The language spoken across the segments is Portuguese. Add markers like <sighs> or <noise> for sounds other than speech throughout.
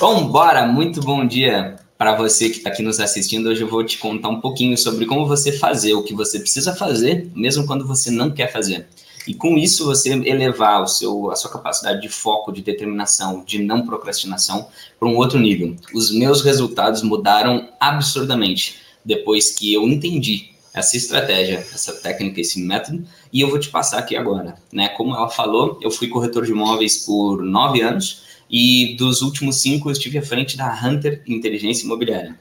Bom, bora! Muito bom dia para você que está aqui nos assistindo. Hoje eu vou te contar um pouquinho sobre como você fazer o que você precisa fazer, mesmo quando você não quer fazer. E com isso você elevar o seu, a sua capacidade de foco, de determinação, de não procrastinação para um outro nível. Os meus resultados mudaram absurdamente depois que eu entendi essa estratégia, essa técnica, esse método, e eu vou te passar aqui agora. Né? Como ela falou, eu fui corretor de imóveis por nove anos e dos últimos cinco eu estive à frente da Hunter Inteligência Imobiliária.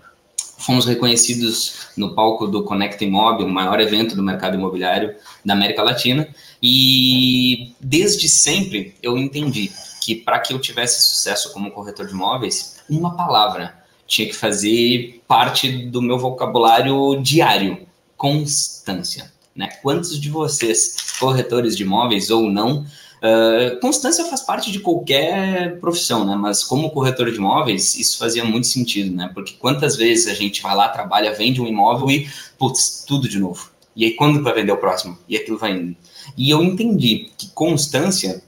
Fomos reconhecidos no palco do Conecta Imóvel, o maior evento do mercado imobiliário da América Latina, e desde sempre eu entendi que para que eu tivesse sucesso como corretor de imóveis, uma palavra tinha que fazer parte do meu vocabulário diário constância. Né? Quantos de vocês, corretores de imóveis ou não, uh, constância faz parte de qualquer profissão, né? Mas como corretor de imóveis, isso fazia muito sentido, né? Porque quantas vezes a gente vai lá, trabalha, vende um imóvel e, putz, tudo de novo. E aí, quando vai vender o próximo? E aquilo vai indo. E eu entendi que constância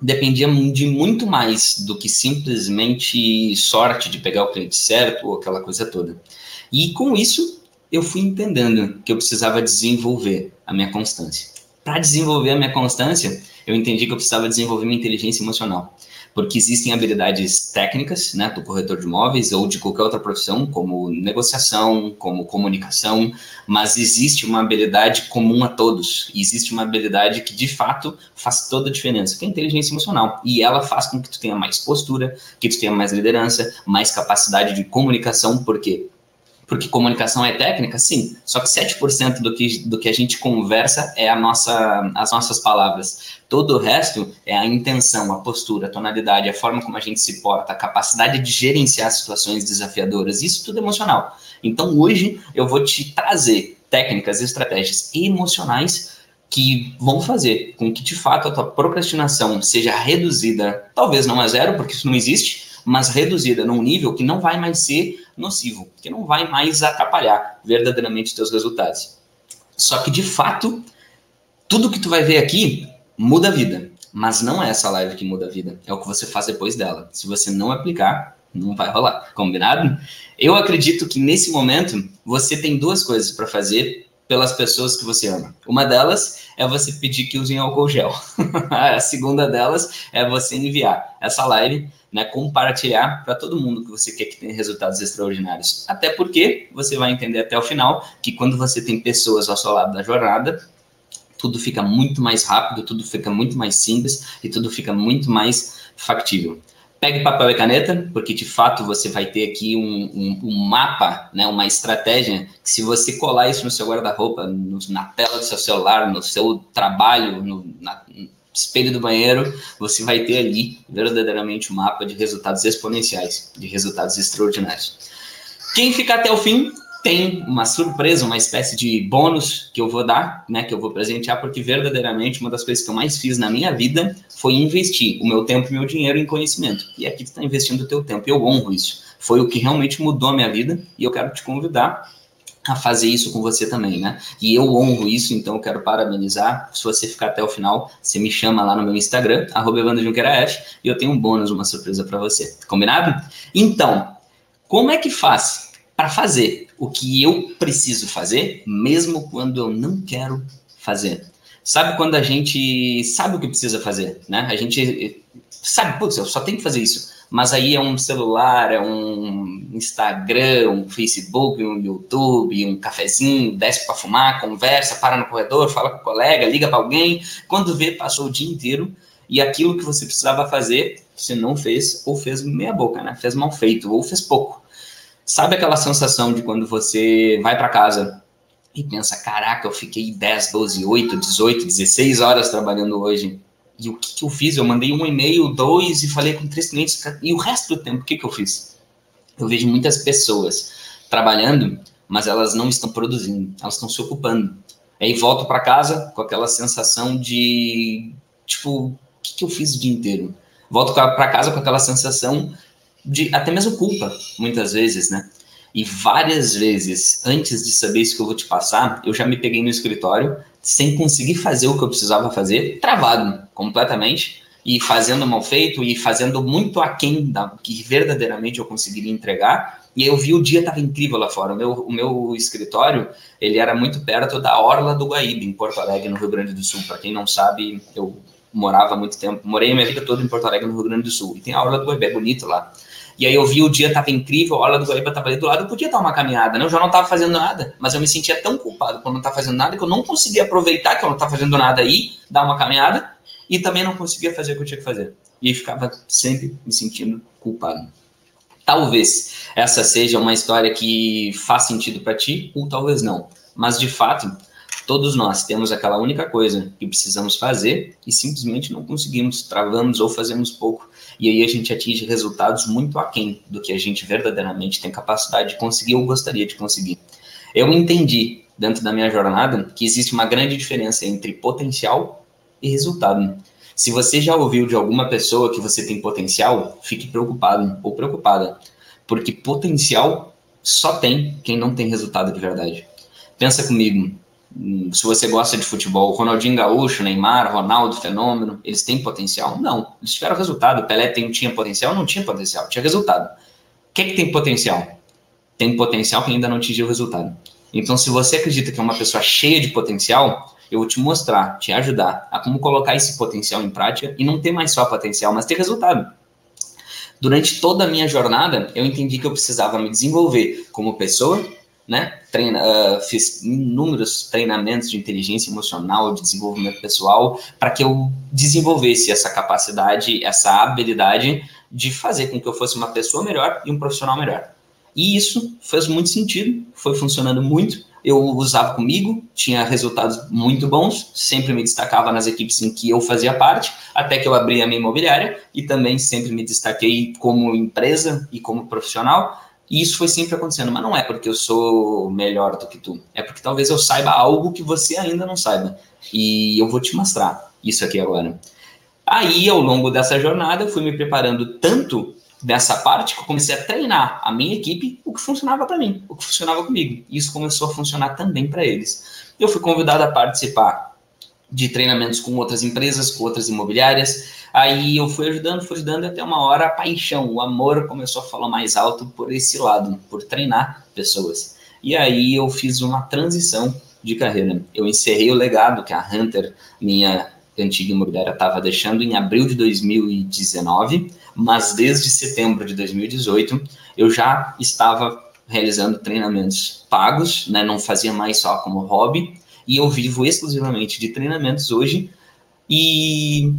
dependia de muito mais do que simplesmente sorte de pegar o cliente certo ou aquela coisa toda. E com isso, eu fui entendendo que eu precisava desenvolver a minha constância. Para desenvolver a minha constância, eu entendi que eu precisava desenvolver minha inteligência emocional. Porque existem habilidades técnicas, né, do corretor de imóveis ou de qualquer outra profissão, como negociação, como comunicação, mas existe uma habilidade comum a todos. Existe uma habilidade que de fato faz toda a diferença, que é a inteligência emocional. E ela faz com que tu tenha mais postura, que tu tenha mais liderança, mais capacidade de comunicação, porque porque comunicação é técnica, sim. Só que 7% do que, do que a gente conversa é a nossa, as nossas palavras. Todo o resto é a intenção, a postura, a tonalidade, a forma como a gente se porta, a capacidade de gerenciar situações desafiadoras. Isso tudo é emocional. Então, hoje, eu vou te trazer técnicas e estratégias emocionais que vão fazer com que, de fato, a tua procrastinação seja reduzida, talvez não a zero, porque isso não existe, mas reduzida num nível que não vai mais ser nocivo, que não vai mais atrapalhar verdadeiramente teus resultados. Só que de fato, tudo que tu vai ver aqui muda a vida, mas não é essa live que muda a vida, é o que você faz depois dela. Se você não aplicar, não vai rolar, combinado? Eu acredito que nesse momento você tem duas coisas para fazer pelas pessoas que você ama. Uma delas é você pedir que usem álcool gel. <laughs> a segunda delas é você enviar essa live né, compartilhar para todo mundo que você quer que tenha resultados extraordinários. Até porque você vai entender até o final que quando você tem pessoas ao seu lado da jornada, tudo fica muito mais rápido, tudo fica muito mais simples e tudo fica muito mais factível. Pegue papel e caneta, porque de fato você vai ter aqui um, um, um mapa, né, uma estratégia, que se você colar isso no seu guarda-roupa, na tela do seu celular, no seu trabalho, no, na, espelho do banheiro, você vai ter ali verdadeiramente um mapa de resultados exponenciais, de resultados extraordinários. Quem ficar até o fim tem uma surpresa, uma espécie de bônus que eu vou dar, né, que eu vou presentear, porque verdadeiramente uma das coisas que eu mais fiz na minha vida foi investir o meu tempo e meu dinheiro em conhecimento. E aqui tu está investindo o teu tempo, e eu honro isso. Foi o que realmente mudou a minha vida, e eu quero te convidar a fazer isso com você também, né? E eu honro isso, então eu quero parabenizar. Se você ficar até o final, você me chama lá no meu Instagram, arroba e eu tenho um bônus, uma surpresa para você. Combinado? Então, como é que faz para fazer o que eu preciso fazer, mesmo quando eu não quero fazer? Sabe quando a gente sabe o que precisa fazer, né? A gente sabe, putz, eu só tenho que fazer isso mas aí é um celular, é um Instagram, um Facebook, um YouTube, um cafezinho, desce para fumar, conversa, para no corredor, fala com o colega, liga para alguém. Quando vê, passou o dia inteiro e aquilo que você precisava fazer, você não fez ou fez meia boca, né? Fez mal feito ou fez pouco. Sabe aquela sensação de quando você vai para casa e pensa, caraca, eu fiquei 10, 12, 8, 18, 16 horas trabalhando hoje E o que, que eu fiz? Eu mandei um e-mail, dois, e falei com três clientes. E o resto do tempo, o que, que eu fiz? Eu vejo muitas pessoas trabalhando, mas elas não estão produzindo, elas estão se ocupando. Aí volto para casa com aquela sensação de, tipo, o que, que eu fiz o dia inteiro? Volto para casa com aquela sensação de até mesmo culpa, muitas vezes, né? E várias vezes, antes de saber isso que eu vou te passar, eu já me peguei no escritório sem conseguir fazer o que eu precisava fazer, travado completamente, e fazendo mal feito, e fazendo muito aquém da que verdadeiramente eu conseguiria entregar. E eu vi o dia estava incrível lá fora. O meu, o meu escritório, ele era muito perto da Orla do Guaíba, em Porto Alegre, no Rio Grande do Sul. Para quem não sabe, eu morava muito tempo, morei a minha vida toda em Porto Alegre, no Rio Grande do Sul. E tem a Orla do Guaíba, é bonito lá. E aí eu vi o dia tava incrível, a hora do Guaíba tava ali do lado, eu podia dar uma caminhada, né? Eu já não tava fazendo nada, mas eu me sentia tão culpado por não estar fazendo nada que eu não conseguia aproveitar que eu não tava fazendo nada aí, dar uma caminhada, e também não conseguia fazer o que eu tinha que fazer. E ficava sempre me sentindo culpado. Talvez essa seja uma história que faz sentido para ti, ou talvez não. Mas de fato, todos nós temos aquela única coisa que precisamos fazer e simplesmente não conseguimos, travamos ou fazemos pouco e aí a gente atinge resultados muito aquém do que a gente verdadeiramente tem capacidade de conseguir ou gostaria de conseguir. Eu entendi, dentro da minha jornada, que existe uma grande diferença entre potencial e resultado. Se você já ouviu de alguma pessoa que você tem potencial, fique preocupado ou preocupada, porque potencial só tem quem não tem resultado de verdade. Pensa comigo, se você gosta de futebol, Ronaldinho Gaúcho, Neymar, Ronaldo, Fenômeno, eles têm potencial? Não. Eles tiveram resultado. Pelé tem, tinha potencial? Não tinha potencial, tinha resultado. O que é que tem potencial? Tem potencial que ainda não atingiu o resultado. Então, se você acredita que é uma pessoa cheia de potencial, eu vou te mostrar, te ajudar a como colocar esse potencial em prática e não ter mais só potencial, mas ter resultado. Durante toda a minha jornada, eu entendi que eu precisava me desenvolver como pessoa, né? Treina, uh, fiz inúmeros treinamentos de inteligência emocional, de desenvolvimento pessoal, para que eu desenvolvesse essa capacidade, essa habilidade de fazer com que eu fosse uma pessoa melhor e um profissional melhor. E isso fez muito sentido, foi funcionando muito. Eu usava comigo, tinha resultados muito bons, sempre me destacava nas equipes em que eu fazia parte, até que eu abri a minha imobiliária e também sempre me destaquei como empresa e como profissional e isso foi sempre acontecendo, mas não é porque eu sou melhor do que tu, é porque talvez eu saiba algo que você ainda não saiba. E eu vou te mostrar isso aqui agora. Aí, ao longo dessa jornada, eu fui me preparando tanto nessa parte que eu comecei a treinar a minha equipe o que funcionava para mim, o que funcionava comigo. Isso começou a funcionar também para eles. Eu fui convidado a participar de treinamentos com outras empresas, com outras imobiliárias. Aí eu fui ajudando, fui ajudando, até uma hora a paixão, o amor começou a falar mais alto por esse lado, por treinar pessoas. E aí eu fiz uma transição de carreira. Eu encerrei o legado que a Hunter, minha antiga imobiliária, estava deixando em abril de 2019, mas desde setembro de 2018 eu já estava realizando treinamentos pagos, né? não fazia mais só como hobby, e eu vivo exclusivamente de treinamentos hoje. E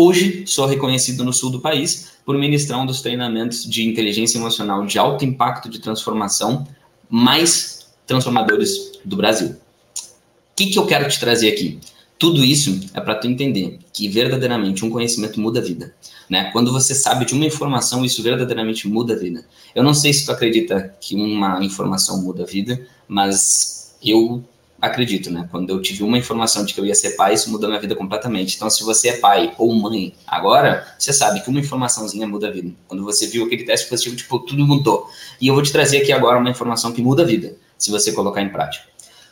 hoje sou reconhecido no sul do país por ministrar um dos treinamentos de inteligência emocional de alto impacto de transformação mais transformadores do Brasil. O que, que eu quero te trazer aqui? Tudo isso é para tu entender que verdadeiramente um conhecimento muda a vida. Né? Quando você sabe de uma informação, isso verdadeiramente muda a vida. Eu não sei se tu acredita que uma informação muda a vida, mas eu acredito, né? Quando eu tive uma informação de que eu ia ser pai, isso mudou minha vida completamente. Então, se você é pai ou mãe agora, você sabe que uma informaçãozinha muda a vida. Quando você viu aquele teste positivo, tipo, tudo mudou. E eu vou te trazer aqui agora uma informação que muda a vida, se você colocar em prática.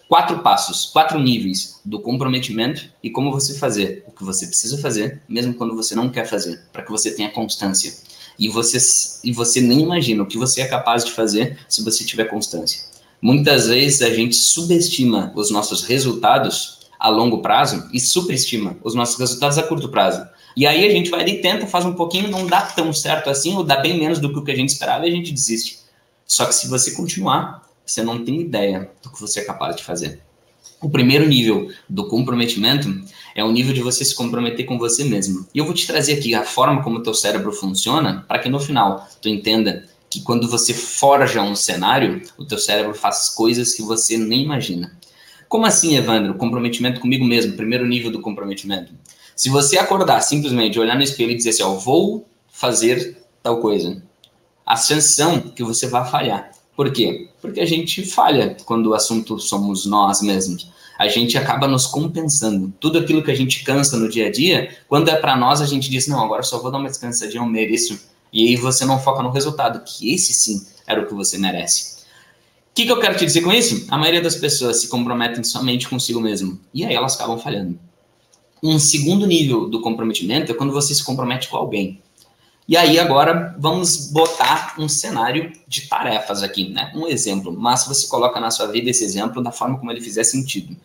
Quatro passos, quatro níveis do comprometimento e como você fazer o que você precisa fazer, mesmo quando você não quer fazer, para que você tenha constância. E você, e você nem imagina o que você é capaz de fazer se você tiver constância. Muitas vezes a gente subestima os nossos resultados a longo prazo e superestima os nossos resultados a curto prazo. E aí a gente vai ali, tenta, faz um pouquinho, não dá tão certo assim, ou dá bem menos do que a gente esperava e a gente desiste. Só que se você continuar, você não tem ideia do que você é capaz de fazer. O primeiro nível do comprometimento é o nível de você se comprometer com você mesmo. E eu vou te trazer aqui a forma como o teu cérebro funciona para que no final tu entenda que quando você forja um cenário, o teu cérebro faz coisas que você nem imagina. Como assim, Evandro? Comprometimento comigo mesmo, primeiro nível do comprometimento. Se você acordar simplesmente, olhar no espelho e dizer assim, ó, vou fazer tal coisa, a chances são que você vai falhar. Por quê? Porque a gente falha quando o assunto somos nós mesmos. A gente acaba nos compensando. Tudo aquilo que a gente cansa no dia a dia, quando é para nós, a gente diz: não, agora só vou dar uma descansadinha, eu mereço. E aí você não foca no resultado, que esse sim era o que você merece. O que, que eu quero te dizer com isso? A maioria das pessoas se comprometem somente consigo mesmo. E aí elas acabam falhando. Um segundo nível do comprometimento é quando você se compromete com alguém. E aí agora vamos botar um cenário de tarefas aqui, né? Um exemplo, mas você coloca na sua vida esse exemplo da forma como ele fizer sentido.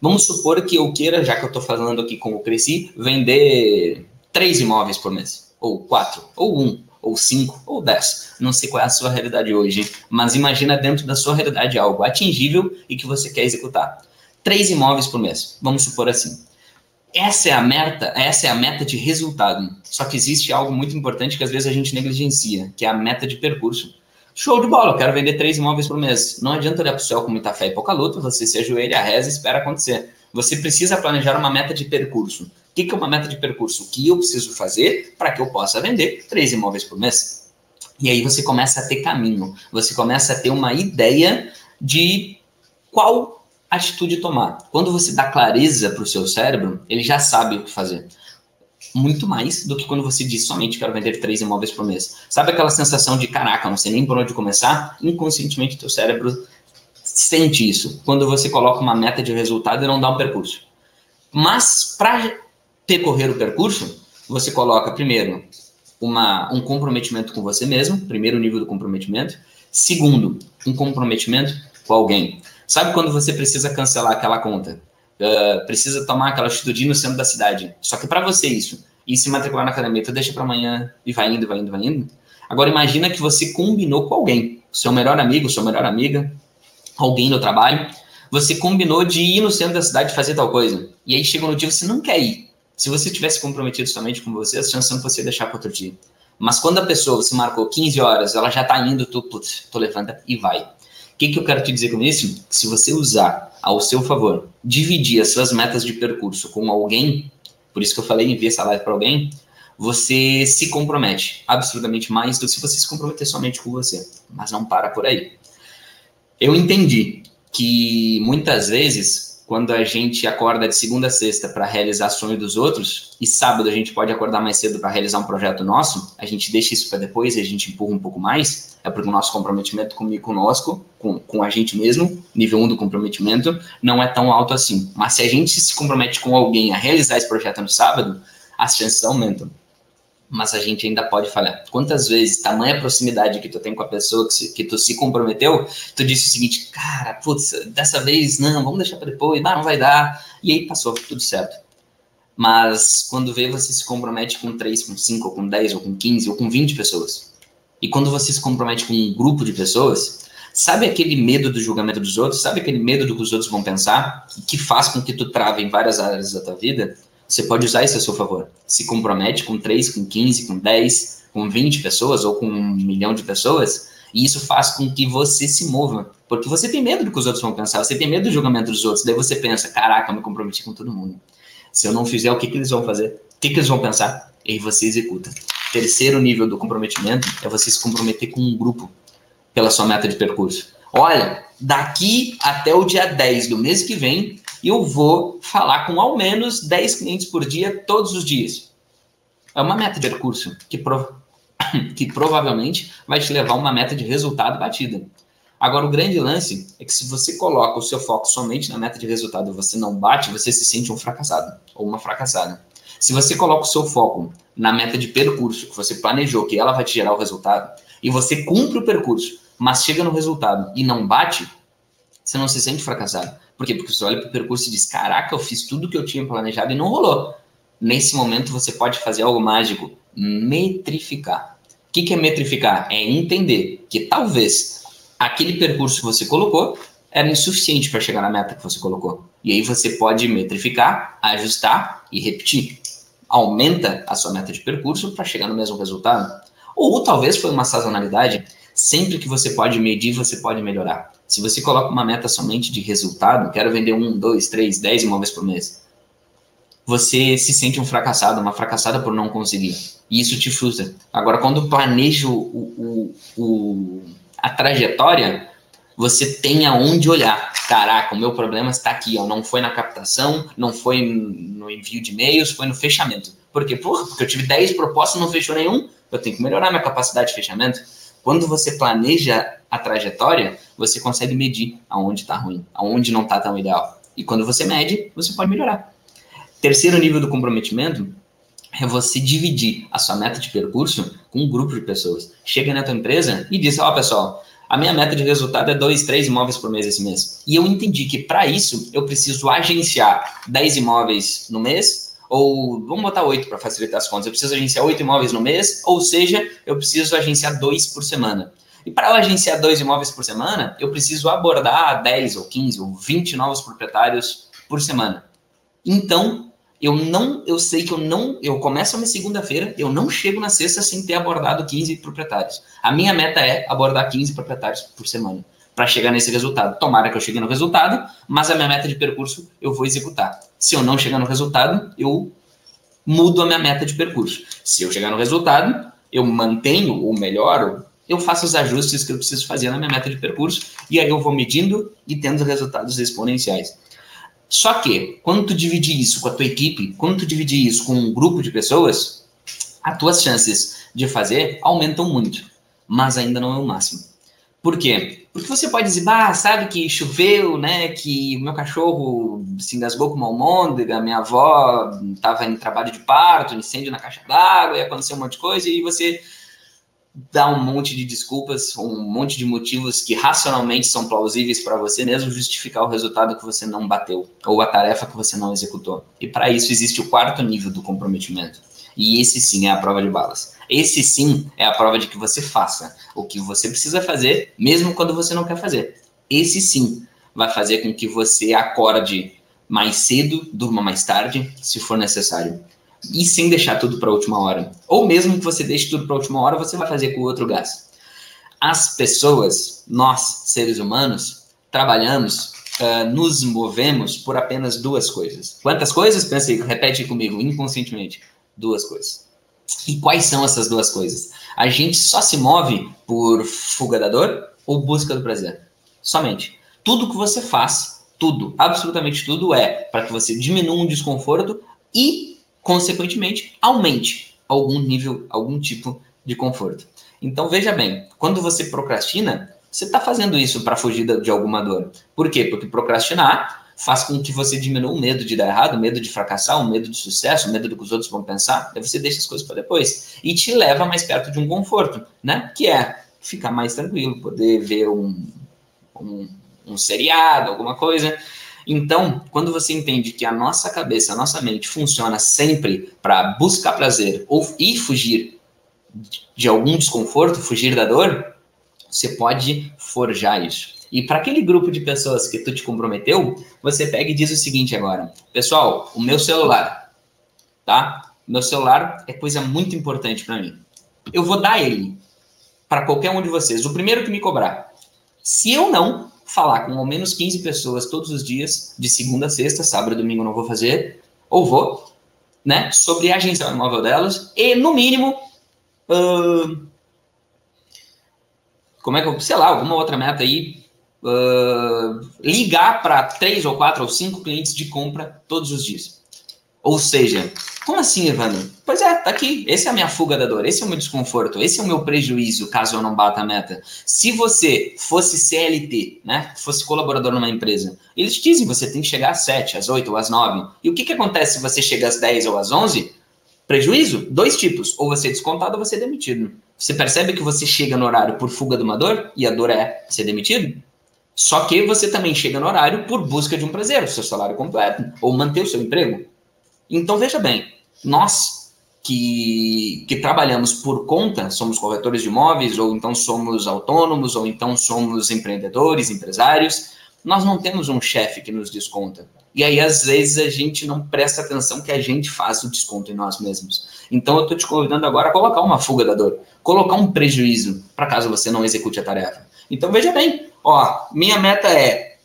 Vamos supor que eu queira, já que eu estou falando aqui como cresci, vender três imóveis por mês, ou quatro, ou um, ou cinco, ou dez. Não sei qual é a sua realidade hoje, mas imagina dentro da sua realidade algo atingível e que você quer executar. Três imóveis por mês, vamos supor assim. Essa é a meta, essa é a meta de resultado. Só que existe algo muito importante que às vezes a gente negligencia, que é a meta de percurso. Show de bola, eu quero vender três imóveis por mês. Não adianta olhar para o céu com muita fé e pouca luta, você se ajoelha, reza e espera acontecer. Você precisa planejar uma meta de percurso. O que é uma meta de percurso? O que eu preciso fazer para que eu possa vender três imóveis por mês? E aí você começa a ter caminho, você começa a ter uma ideia de qual atitude tomar. Quando você dá clareza para o seu cérebro, ele já sabe o que fazer. Muito mais do que quando você diz somente quero vender três imóveis por mês. Sabe aquela sensação de caraca, não sei nem por onde começar? Inconscientemente, teu cérebro sente isso. Quando você coloca uma meta de resultado e não dá um percurso. Mas para percorrer o percurso, você coloca primeiro uma, um comprometimento com você mesmo, primeiro nível do comprometimento. Segundo, um comprometimento com alguém. Sabe quando você precisa cancelar aquela conta? Uh, precisa tomar aquela atitude no centro da cidade. Só que para você isso, e se matricular na academia, tu deixa para amanhã e vai indo, vai indo, vai indo. Agora imagina que você combinou com alguém, seu melhor amigo, sua melhor amiga, alguém no trabalho, você combinou de ir no centro da cidade fazer tal coisa. E aí chega no dia você não quer ir. Se você tivesse comprometido somente com você, a chance é você deixar para outro dia. Mas quando a pessoa, você marcou 15 horas, ela já tá indo, tu, putz, tu levanta e vai. O que, que eu quero te dizer com isso? Se você usar ao seu favor, dividir as suas metas de percurso com alguém, por isso que eu falei enviar essa live para alguém, você se compromete absolutamente mais do que se você se comprometer somente com você. Mas não para por aí. Eu entendi que muitas vezes quando a gente acorda de segunda a sexta para realizar sonho dos outros, e sábado a gente pode acordar mais cedo para realizar um projeto nosso, a gente deixa isso para depois e a gente empurra um pouco mais, é porque o nosso comprometimento comigo, conosco, com, com a gente mesmo, nível 1 um do comprometimento, não é tão alto assim. Mas se a gente se compromete com alguém a realizar esse projeto no sábado, as chances aumentam mas a gente ainda pode falhar. Quantas vezes, tamanha proximidade que tu tem com a pessoa que, se, que tu se comprometeu, tu disse o seguinte, cara, putz, dessa vez não, vamos deixar para depois, não, não vai dar, e aí passou, tudo certo. Mas quando vê, você se compromete com 3, com 5, ou com 10, ou com 15, ou com 20 pessoas. E quando você se compromete com um grupo de pessoas, sabe aquele medo do julgamento dos outros, sabe aquele medo do que os outros vão pensar, que faz com que tu trave em várias áreas da tua vida? Você pode usar isso a seu favor. Se compromete com 3, com 15, com 10, com 20 pessoas ou com um milhão de pessoas, e isso faz com que você se mova. Porque você tem medo do que os outros vão pensar, você tem medo do julgamento dos outros. Daí você pensa: caraca, eu me comprometi com todo mundo. Se eu não fizer, o que, que eles vão fazer? O que, que eles vão pensar? E aí você executa. Terceiro nível do comprometimento é você se comprometer com um grupo pela sua meta de percurso. Olha, daqui até o dia 10 do mês que vem, eu vou falar com ao menos 10 clientes por dia, todos os dias. É uma meta de recurso que, <coughs> que provavelmente vai te levar a uma meta de resultado batida. Agora, o grande lance é que se você coloca o seu foco somente na meta de resultado e você não bate, você se sente um fracassado ou uma fracassada. Se você coloca o seu foco na meta de percurso que você planejou, que ela vai te gerar o resultado, e você cumpre o percurso, mas chega no resultado e não bate, você não se sente fracassado. Por quê? Porque você olha para o percurso e diz: Caraca, eu fiz tudo que eu tinha planejado e não rolou. Nesse momento você pode fazer algo mágico: metrificar. O que, que é metrificar? É entender que talvez aquele percurso que você colocou era insuficiente para chegar na meta que você colocou. E aí você pode metrificar, ajustar e repetir. Aumenta a sua meta de percurso para chegar no mesmo resultado. Ou talvez foi uma sazonalidade. Sempre que você pode medir, você pode melhorar. Se você coloca uma meta somente de resultado, quero vender um, dois, três, dez imóveis por mês. você se sente um fracassado, uma fracassada por não conseguir. E isso te frustra. Agora, quando planeja o, o, o, a trajetória, você tem aonde olhar. Caraca, o meu problema está aqui, ó. Não foi na captação, não foi no envio de e-mails, foi no fechamento. Por quê? Porque eu tive 10 propostas, não fechou nenhum, eu tenho que melhorar minha capacidade de fechamento. Quando você planeja a trajetória, você consegue medir aonde está ruim, aonde não está tão ideal. E quando você mede, você pode melhorar. Terceiro nível do comprometimento é você dividir a sua meta de percurso com um grupo de pessoas. Chega na tua empresa e diz, ó, oh, pessoal, a minha meta de resultado é dois, três imóveis por mês esse mês. E eu entendi que para isso eu preciso agenciar 10 imóveis no mês, ou vamos botar oito para facilitar as contas. Eu preciso agenciar oito imóveis no mês, ou seja, eu preciso agenciar dois por semana. E para eu agenciar dois imóveis por semana, eu preciso abordar 10 ou 15 ou 20 novos proprietários por semana. Então, eu não, eu sei que eu não, eu começo a minha segunda-feira, eu não chego na sexta sem ter abordado 15 proprietários. A minha meta é abordar 15 proprietários por semana para chegar nesse resultado. Tomara que eu chegue no resultado, mas a minha meta de percurso eu vou executar. Se eu não chegar no resultado, eu mudo a minha meta de percurso. Se eu chegar no resultado, eu mantenho ou melhoro eu faço os ajustes que eu preciso fazer na minha meta de percurso e aí eu vou medindo e tendo resultados exponenciais. Só que, quando tu dividir isso com a tua equipe, quando tu dividir isso com um grupo de pessoas, as tuas chances de fazer aumentam muito, mas ainda não é o máximo. Por quê? Porque você pode dizer, bah, sabe que choveu, né, que meu cachorro se engasgou com uma almôndega, minha avó estava em trabalho de parto, incêndio na caixa d'água, e aconteceu um monte de coisa, e você dar um monte de desculpas, um monte de motivos que racionalmente são plausíveis para você mesmo justificar o resultado que você não bateu ou a tarefa que você não executou. E para isso existe o quarto nível do comprometimento. E esse sim é a prova de balas. Esse sim é a prova de que você faça o que você precisa fazer, mesmo quando você não quer fazer. Esse sim vai fazer com que você acorde mais cedo, durma mais tarde, se for necessário e sem deixar tudo para a última hora. Ou mesmo que você deixe tudo para a última hora, você vai fazer com o outro gás. As pessoas, nós, seres humanos, trabalhamos, uh, nos movemos por apenas duas coisas. Quantas coisas? Pensa aí, repete comigo, inconscientemente. Duas coisas. E quais são essas duas coisas? A gente só se move por fuga da dor ou busca do prazer? Somente. Tudo que você faz, tudo, absolutamente tudo é para que você diminua um desconforto e consequentemente, aumente algum nível, algum tipo de conforto. Então, veja bem, quando você procrastina, você está fazendo isso para fugir de alguma dor. Por quê? Porque procrastinar faz com que você diminua o medo de dar errado, o medo de fracassar, o medo de sucesso, o medo do que os outros vão pensar. Aí você deixa as coisas para depois e te leva mais perto de um conforto, né? Que é ficar mais tranquilo, poder ver um, um, um seriado, alguma coisa. Então, quando você entende que a nossa cabeça, a nossa mente funciona sempre para buscar prazer ou e fugir de algum desconforto, fugir da dor, você pode forjar isso. E para aquele grupo de pessoas que tu te comprometeu, você pega e diz o seguinte agora: pessoal, o meu celular, tá? Meu celular é coisa muito importante para mim. Eu vou dar ele para qualquer um de vocês, o primeiro que me cobrar. Se eu não, falar com ao menos 15 pessoas todos os dias, de segunda a sexta, sábado e domingo não vou fazer, ou vou, né, sobre a agência imóvel delas, e no mínimo, uh, como é que eu, sei lá, alguma outra meta aí, ligar para três ou quatro ou cinco clientes de compra todos os dias. Ou seja, como assim, Evandro? Pois é, tá aqui. Essa é a minha fuga da dor, esse é o meu desconforto, esse é o meu prejuízo caso eu não bata a meta. Se você fosse CLT, né, fosse colaborador numa empresa, eles dizem você tem que chegar às 7, às 8 ou às 9. E o que, que acontece se você chega às 10 ou às 11? Prejuízo? Dois tipos. Ou você é descontado ou você é demitido. Você percebe que você chega no horário por fuga de uma dor e a dor é ser demitido? Só que você também chega no horário por busca de um prazer, o seu salário completo, ou manter o seu emprego. Então veja bem, nós que, que trabalhamos por conta, somos corretores de imóveis, ou então somos autônomos, ou então somos empreendedores, empresários, nós não temos um chefe que nos desconta. E aí, às vezes, a gente não presta atenção que a gente faz o desconto em nós mesmos. Então, eu estou te convidando agora a colocar uma fuga da dor, colocar um prejuízo para caso você não execute a tarefa. Então, veja bem, ó, minha meta é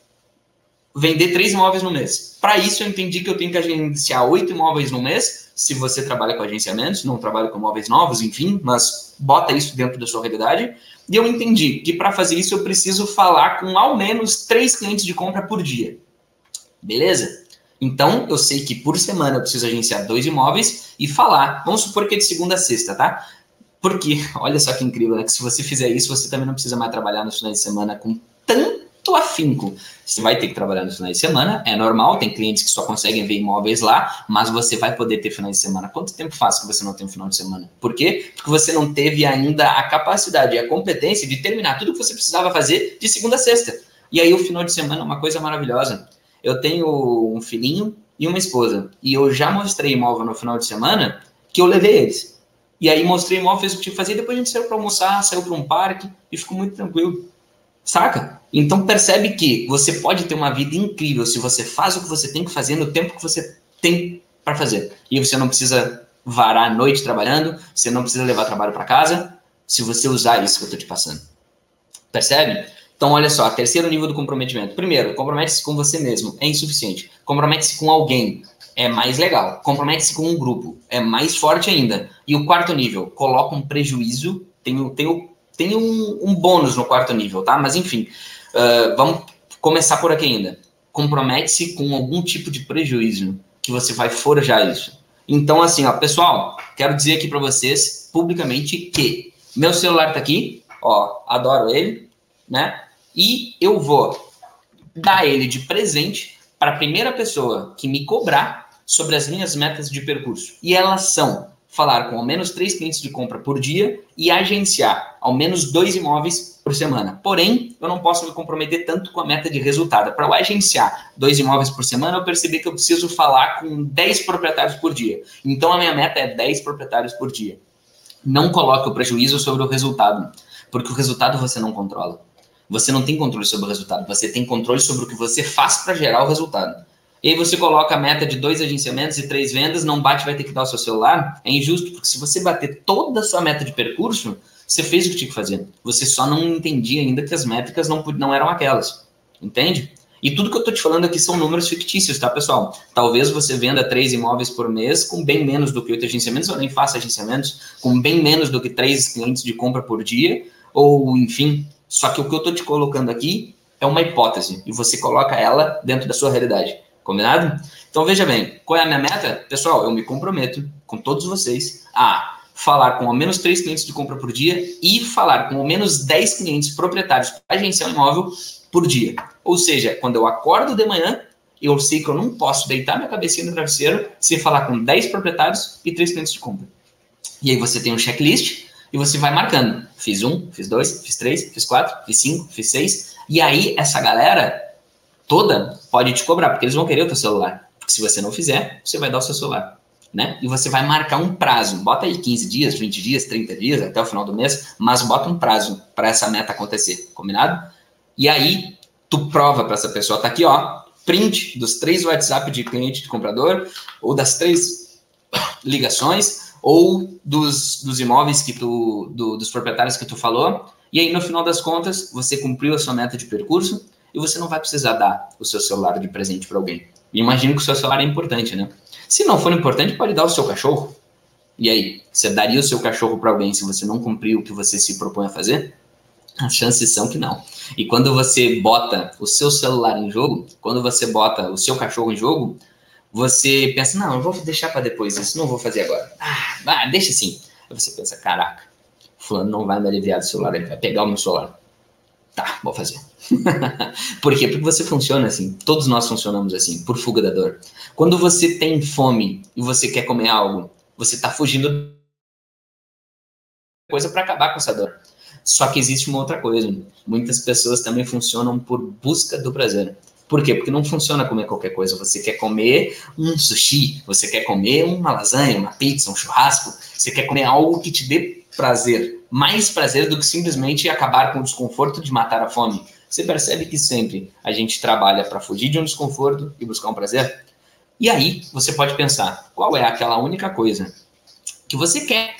vender três imóveis no mês. Para isso, eu entendi que eu tenho que agenciar oito imóveis no mês. Se você trabalha com agenciamentos, não trabalha com imóveis novos, enfim, mas bota isso dentro da sua realidade. E eu entendi que para fazer isso eu preciso falar com ao menos três clientes de compra por dia. Beleza? Então, eu sei que por semana eu preciso agenciar dois imóveis e falar. Vamos supor que é de segunda a sexta, tá? Porque, <laughs> olha só que incrível, né? Que se você fizer isso, você também não precisa mais trabalhar nos finais de semana com tanto afinco. Você vai ter que trabalhar nos finais de semana, é normal, tem clientes que só conseguem ver imóveis lá, mas você vai poder ter finais de semana. Quanto tempo faz que você não tem um final de semana? Por quê? Porque você não teve ainda a capacidade e a competência de terminar tudo que você precisava fazer de segunda a sexta. E aí o final de semana é uma coisa maravilhosa. Eu tenho um filhinho e uma esposa, e eu já mostrei imóvel no final de semana que eu levei eles. E aí mostrei o imóvel, fez o que tinha que fazer, depois a gente saiu para almoçar, saiu para um parque e ficou muito tranquilo. Saca? Então percebe que você pode ter uma vida incrível se você faz o que você tem que fazer no tempo que você tem para fazer. E você não precisa varar a noite trabalhando, você não precisa levar trabalho para casa, se você usar isso que eu estou te passando. Percebe? Então, olha só, terceiro nível do comprometimento. Primeiro, compromete-se com você mesmo, é insuficiente. Compromete-se com alguém, é mais legal. Compromete-se com um grupo, é mais forte ainda. E o quarto nível, coloca um prejuízo, tem, tem, tem um, um bônus no quarto nível, tá? Mas enfim, uh, vamos começar por aqui ainda. Compromete-se com algum tipo de prejuízo, que você vai forjar isso. Então, assim, ó, pessoal, quero dizer aqui para vocês publicamente que meu celular tá aqui, ó, adoro ele, né? E eu vou dar ele de presente para a primeira pessoa que me cobrar sobre as minhas metas de percurso. E elas são falar com ao menos três clientes de compra por dia e agenciar ao menos dois imóveis por semana. Porém, eu não posso me comprometer tanto com a meta de resultado. Para eu agenciar dois imóveis por semana, eu percebi que eu preciso falar com 10 proprietários por dia. Então, a minha meta é 10 proprietários por dia. Não coloque o prejuízo sobre o resultado, porque o resultado você não controla. Você não tem controle sobre o resultado, você tem controle sobre o que você faz para gerar o resultado. E aí você coloca a meta de dois agenciamentos e três vendas, não bate, vai ter que dar o seu celular. É injusto, porque se você bater toda a sua meta de percurso, você fez o que tinha que fazer. Você só não entendia ainda que as métricas não, não eram aquelas. Entende? E tudo que eu estou te falando aqui são números fictícios, tá, pessoal? Talvez você venda três imóveis por mês com bem menos do que oito agenciamentos, ou nem faça agenciamentos, com bem menos do que três clientes de compra por dia, ou enfim, só que o que eu estou te colocando aqui é uma hipótese e você coloca ela dentro da sua realidade. Combinado? Então veja bem, qual é a minha meta? Pessoal, eu me comprometo com todos vocês a falar com ao menos três clientes de compra por dia e falar com ao menos 10 clientes proprietários para agenciar um imóvel por dia. Ou seja, quando eu acordo de manhã, eu sei que eu não posso deitar minha cabecinha no travesseiro sem falar com 10 proprietários e três clientes de compra. E aí você tem um checklist e você vai marcando. Fiz um, fiz dois, fiz três, fiz quatro, fiz cinco, fiz seis. E aí, essa galera toda pode te cobrar, porque eles vão querer o teu celular. Porque se você não fizer, você vai dar o seu celular. Né? E você vai marcar um prazo. Bota aí 15 dias, 20 dias, 30 dias, até o final do mês, mas bota um prazo para essa meta acontecer, combinado? E aí, tu prova para essa pessoa, tá aqui, ó, print dos três WhatsApp de cliente de comprador, ou das três ligações, ou dos, dos imóveis que tu, do, dos proprietários que tu falou, e aí no final das contas você cumpriu a sua meta de percurso e você não vai precisar dar o seu celular de presente para alguém. E imagino que o seu celular é importante, né? Se não for importante, pode dar o seu cachorro. E aí, você daria o seu cachorro para alguém se você não cumpriu o que você se propõe a fazer? As chances são que não. E quando você bota o seu celular em jogo, quando você bota o seu cachorro em jogo, você pensa, não, eu vou deixar para depois isso, não vou fazer agora. Ah, deixa assim. Aí você pensa, caraca, fulano não vai me aliviar do celular, ele vai pegar o meu celular. Tá, vou fazer. <laughs> por quê? Porque você funciona assim. Todos nós funcionamos assim, por fuga da dor. Quando você tem fome e você quer comer algo, você está fugindo coisa para acabar com essa dor. Só que existe uma outra coisa. Muitas pessoas também funcionam por busca do prazer. Por quê? Porque não funciona comer qualquer coisa. Você quer comer um sushi, você quer comer uma lasanha, uma pizza, um churrasco, você quer comer algo que te dê prazer. Mais prazer do que simplesmente acabar com o desconforto de matar a fome. Você percebe que sempre a gente trabalha para fugir de um desconforto e buscar um prazer? E aí você pode pensar, qual é aquela única coisa que você quer,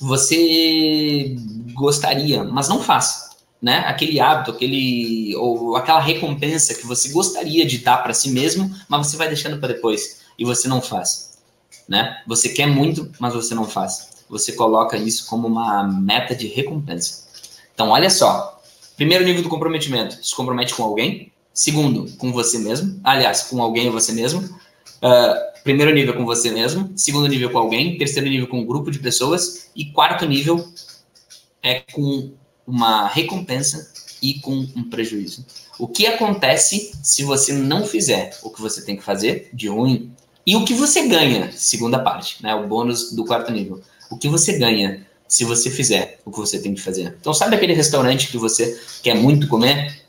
você gostaria, mas não faz. né, aquele hábito, aquele ou aquela recompensa que você gostaria de dar para si mesmo, mas você vai deixando para depois e você não faz, né? Você quer muito, mas você não faz. Você coloca isso como uma meta de recompensa. Então, olha só. Primeiro nível do comprometimento, se compromete com alguém. Segundo, com você mesmo. Aliás, com alguém ou você mesmo. Uh, primeiro nível com você mesmo. Segundo nível com alguém. Terceiro nível com um grupo de pessoas. E quarto nível é com uma recompensa e com um prejuízo. O que acontece se você não fizer o que você tem que fazer de ruim? E o que você ganha, segunda parte, né? O bônus do quarto nível. O que você ganha se você fizer o que você tem que fazer. Então, sabe aquele restaurante que você quer muito comer?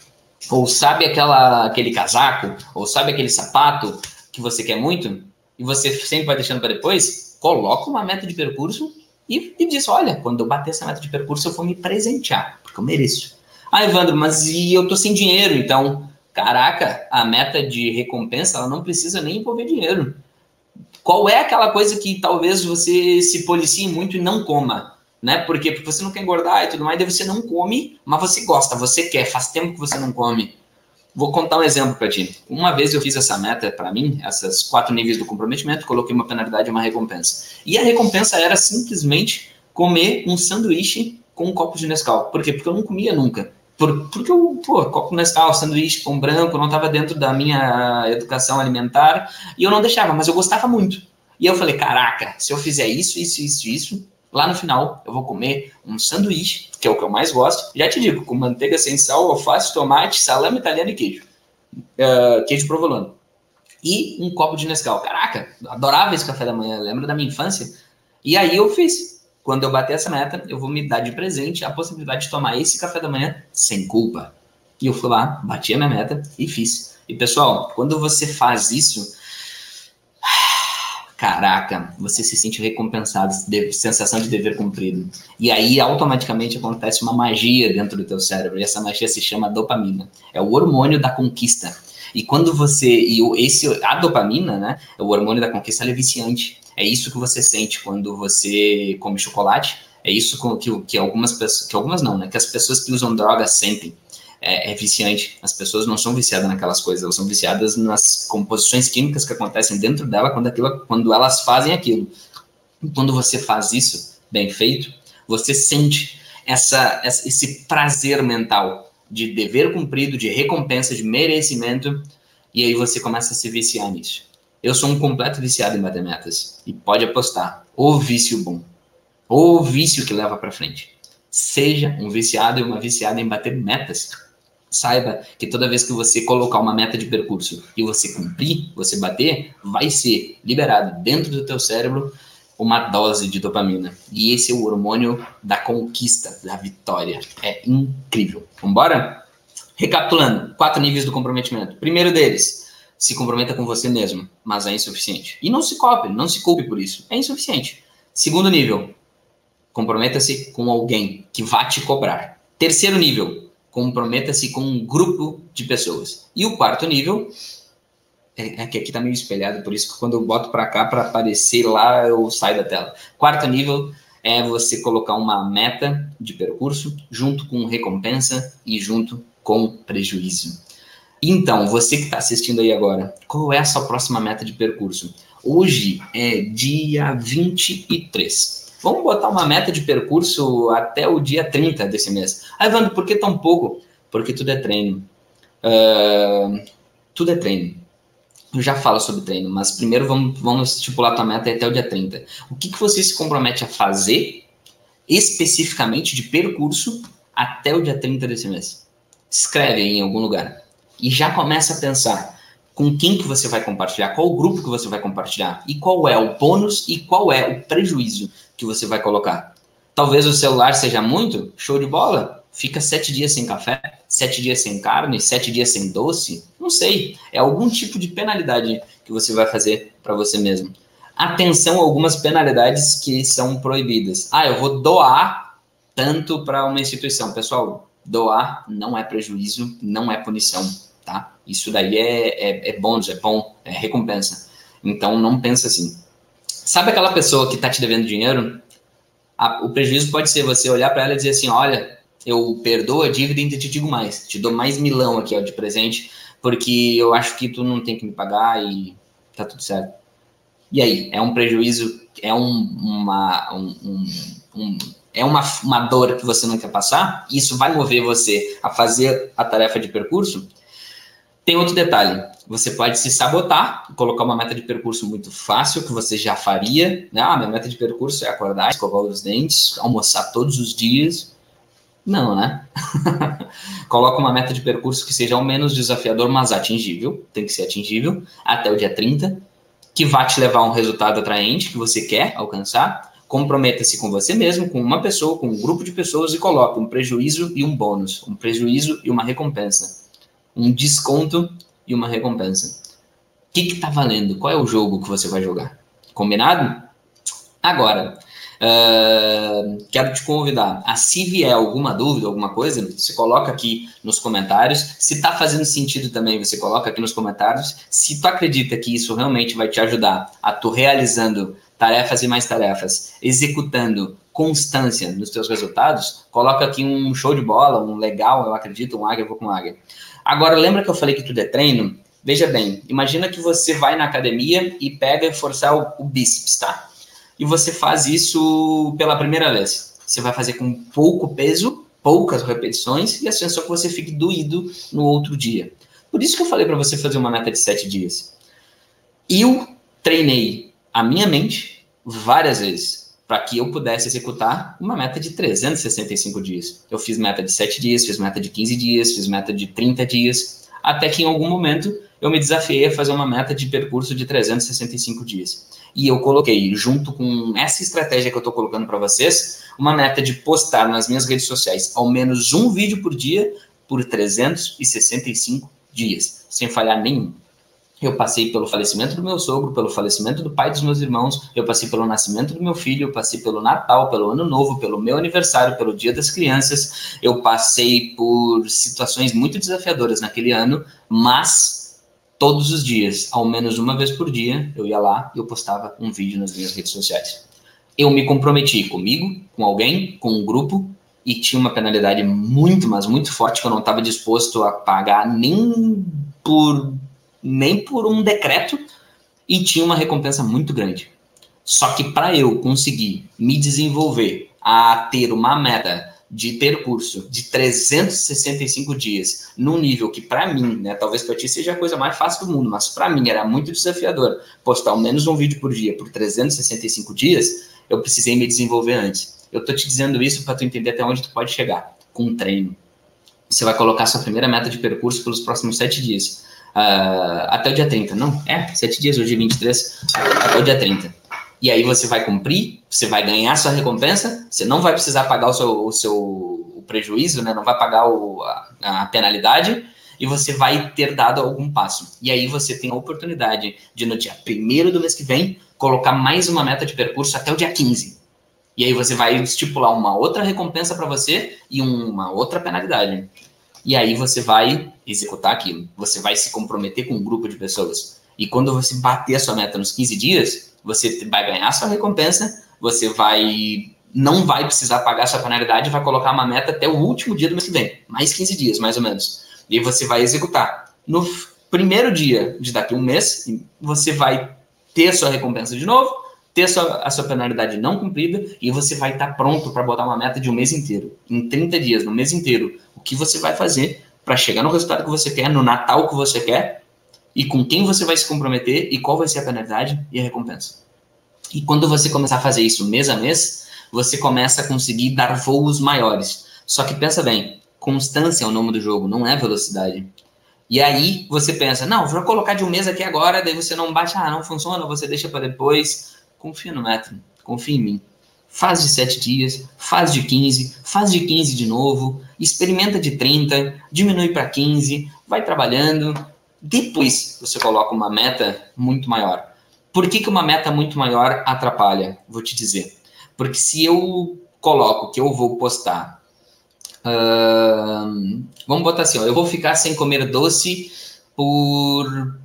Ou sabe aquela, aquele casaco? Ou sabe aquele sapato que você quer muito? E você sempre vai deixando para depois? Coloca uma meta de percurso e, e diz: olha, quando eu bater essa meta de percurso, eu vou me presentear, porque eu mereço. Ah, Evandro, mas e eu tô sem dinheiro, então. Caraca, a meta de recompensa ela não precisa nem envolver dinheiro. Qual é aquela coisa que talvez você se policie muito e não coma? Né? Porque, porque você não quer engordar e tudo mais, daí você não come, mas você gosta, você quer, faz tempo que você não come. Vou contar um exemplo para ti. Uma vez eu fiz essa meta para mim, essas quatro níveis do comprometimento, coloquei uma penalidade e uma recompensa. E a recompensa era simplesmente comer um sanduíche com um copo de Nescau. Por quê? Porque eu não comia nunca. Por, porque eu, pô, copo Nescau, sanduíche, pão branco, não estava dentro da minha educação alimentar e eu não deixava, mas eu gostava muito. E eu falei, caraca, se eu fizer isso, isso, isso, isso, Lá no final, eu vou comer um sanduíche, que é o que eu mais gosto. Já te digo, com manteiga sem sal, alface, tomate, salame italiano e queijo. Uh, queijo provolone. E um copo de Nescau. Caraca, adorava esse café da manhã, lembro da minha infância. E aí eu fiz. Quando eu bater essa meta, eu vou me dar de presente a possibilidade de tomar esse café da manhã sem culpa. E eu fui lá, bati a minha meta e fiz. E pessoal, quando você faz isso, <sighs> caraca, você se sente recompensado, sensação de dever cumprido. E aí automaticamente acontece uma magia dentro do teu cérebro, e essa magia se chama dopamina. É o hormônio da conquista. E quando você e esse a dopamina, né, o hormônio da conquista, é viciante. É isso que você sente quando você come chocolate. É isso que, que algumas pessoas, que algumas não, né, que as pessoas que usam drogas sentem é, é, viciante. As pessoas não são viciadas naquelas coisas, elas são viciadas nas composições químicas que acontecem dentro dela quando, aquilo, quando elas fazem aquilo. E quando você faz isso bem feito, você sente essa, esse prazer mental de dever cumprido, de recompensa, de merecimento, e aí você começa a se viciar nisso. Eu sou um completo viciado em bater metas, e pode apostar, o vício bom, o vício que leva para frente. Seja um viciado e uma viciada em bater metas saiba que toda vez que você colocar uma meta de percurso e você cumprir, você bater, vai ser liberado dentro do teu cérebro uma dose de dopamina. E esse é o hormônio da conquista, da vitória. É incrível. Vambora? Recapitulando, quatro níveis do comprometimento. Primeiro deles, se comprometa com você mesmo, mas é insuficiente. E não se culpe, não se culpe por isso. É insuficiente. Segundo nível, comprometa-se com alguém que vá te cobrar. Terceiro nível, comprometa-se com um grupo de pessoas. E o quarto nível, é, é que aqui está meio espelhado, por isso que quando eu boto para cá para aparecer lá, eu saio da tela. Quarto nível é você colocar uma meta de percurso junto com recompensa e junto com prejuízo. Então, você que está assistindo aí agora, qual é a sua próxima meta de percurso? Hoje é dia 23. Vamos botar uma meta de percurso até o dia 30 desse mês. Aí, Evandro, por que tão pouco? Porque tudo é treino. Uh, tudo é treino. Já falo sobre treino, mas primeiro vamos, vamos estipular tua meta até o dia 30. O que, que você se compromete a fazer especificamente de percurso até o dia 30 desse mês? Escreve aí em algum lugar. E já começa a pensar com quem que você vai compartilhar, qual o grupo que você vai compartilhar e qual é o bônus e qual é o prejuízo que você vai colocar. Talvez o celular seja muito, show de bola, fica sete dias sem café, sete dias sem carne, sete dias sem doce, não sei, é algum tipo de penalidade que você vai fazer para você mesmo. Atenção a algumas penalidades que são proibidas. Ah, eu vou doar tanto para uma instituição. Pessoal, doar não é prejuízo, não é punição tá? Isso daí é, é, é bônus, é bom, é recompensa. Então não pensa assim. Sabe aquela pessoa que está te devendo dinheiro? A, o prejuízo pode ser você olhar para ela e dizer assim: olha, eu perdoo a dívida e ainda te digo mais, te dou mais milão aqui ó, de presente, porque eu acho que tu não tem que me pagar e tá tudo certo. E aí, é um prejuízo, é um, uma, um, um, é uma, uma dor que você não quer passar, isso vai mover você a fazer a tarefa de percurso. Tem outro detalhe, você pode se sabotar, colocar uma meta de percurso muito fácil, que você já faria, né? Ah, minha meta de percurso é acordar, escovar os dentes, almoçar todos os dias. Não, né? <laughs> Coloca uma meta de percurso que seja ao menos desafiador, mas atingível, tem que ser atingível, até o dia 30, que vá te levar a um resultado atraente que você quer alcançar comprometa-se com você mesmo, com uma pessoa, com um grupo de pessoas e coloque um prejuízo e um bônus, um prejuízo e uma recompensa, um desconto e uma recompensa. O que está valendo? Qual é o jogo que você vai jogar? Combinado? Agora, uh, quero te convidar a se vier alguma dúvida, alguma coisa, você coloca aqui nos comentários. Se está fazendo sentido também, você coloca aqui nos comentários. Se tu acredita que isso realmente vai te ajudar a tu realizando tarefas e mais tarefas, executando constância nos teus resultados, coloca aqui um show de bola, um legal, eu acredito, um águia, eu vou com águia. Agora, lembra que eu falei que tudo é treino? Veja bem, imagina que você vai na academia e pega e forçar o, o bíceps, tá? E você faz isso pela primeira vez. Você vai fazer com pouco peso, poucas repetições, e a sensação que você fique doído no outro dia. Por isso que eu falei para você fazer uma meta de sete dias. Eu treinei a minha mente várias vezes para que eu pudesse executar uma meta de 365 dias. Eu fiz meta de 7 dias, fiz meta de 15 dias, fiz meta de 30 dias, até que em algum momento eu me desafiei a fazer uma meta de percurso de 365 dias. E eu coloquei, junto com essa estratégia que eu estou colocando para vocês, uma meta de postar nas minhas redes sociais ao menos um vídeo por dia por 365 dias, sem falhar nenhum. Eu passei pelo falecimento do meu sogro, pelo falecimento do pai dos meus irmãos, eu passei pelo nascimento do meu filho, eu passei pelo Natal, pelo Ano Novo, pelo meu aniversário, pelo Dia das Crianças. Eu passei por situações muito desafiadoras naquele ano, mas todos os dias, ao menos uma vez por dia, eu ia lá e eu postava um vídeo nas minhas redes sociais. Eu me comprometi comigo, com alguém, com um grupo, e tinha uma penalidade muito, mas muito forte que eu não estava disposto a pagar nem por nem por um decreto e tinha uma recompensa muito grande. Só que para eu conseguir me desenvolver a ter uma meta de percurso de 365 dias, num nível que para mim, né, talvez para ti seja a coisa mais fácil do mundo, mas para mim era muito desafiador postar ao menos um vídeo por dia por 365 dias, eu precisei me desenvolver antes. Eu tô te dizendo isso para tu entender até onde tu pode chegar com treino. Você vai colocar sua primeira meta de percurso pelos próximos sete dias uh, até o dia 30. Não, é, sete dias, hoje é 23, até o dia 30. E aí você vai cumprir, você vai ganhar sua recompensa, você não vai precisar pagar o seu, o seu prejuízo, né? não vai pagar o, a, a penalidade, e você vai ter dado algum passo. E aí você tem a oportunidade de, no dia 1 do mês que vem, colocar mais uma meta de percurso até o dia 15. E aí você vai estipular uma outra recompensa para você e uma outra penalidade e aí você vai executar aquilo. Você vai se comprometer com um grupo de pessoas. E quando você bater a sua meta nos 15 dias, você vai ganhar sua recompensa, você vai não vai precisar pagar sua penalidade, vai colocar uma meta até o último dia do mês que vem, mais 15 dias, mais ou menos. E você vai executar. No primeiro dia de daqui a um mês, você vai ter sua recompensa de novo, ter a sua, a sua penalidade não cumprida e você vai estar pronto para botar uma meta de um mês inteiro. Em 30 dias, no mês inteiro, o que você vai fazer para chegar no resultado que você quer, no Natal que você quer, e com quem você vai se comprometer e qual vai ser a penalidade e a recompensa. E quando você começar a fazer isso mês a mês, você começa a conseguir dar voos maiores. Só que pensa bem, constância é o nome do jogo, não é velocidade. E aí você pensa, não, vou colocar de um mês aqui agora, daí você não bate, ah, não funciona, você deixa para depois. Confia no método, confia em mim. Faz de 7 dias, faz de 15, faz de 15 de novo, experimenta de 30, diminui para 15, vai trabalhando. Depois você coloca uma meta muito maior. Por que, que uma meta muito maior atrapalha? Vou te dizer. Porque se eu coloco que eu vou postar. Uh, vamos botar assim: ó, eu vou ficar sem comer doce por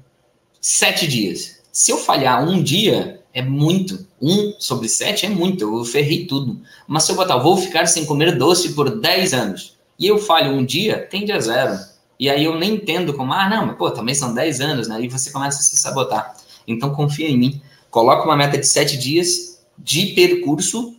sete dias. Se eu falhar um dia, é muito. 1 sobre 7 é muito, eu ferrei tudo. Mas se eu botar, vou ficar sem comer doce por 10 anos, e eu falho um dia, tende a zero. E aí eu nem entendo como, ah, não, mas pô, também são 10 anos, né? E você começa a se sabotar. Então confia em mim. Coloca uma meta de 7 dias de percurso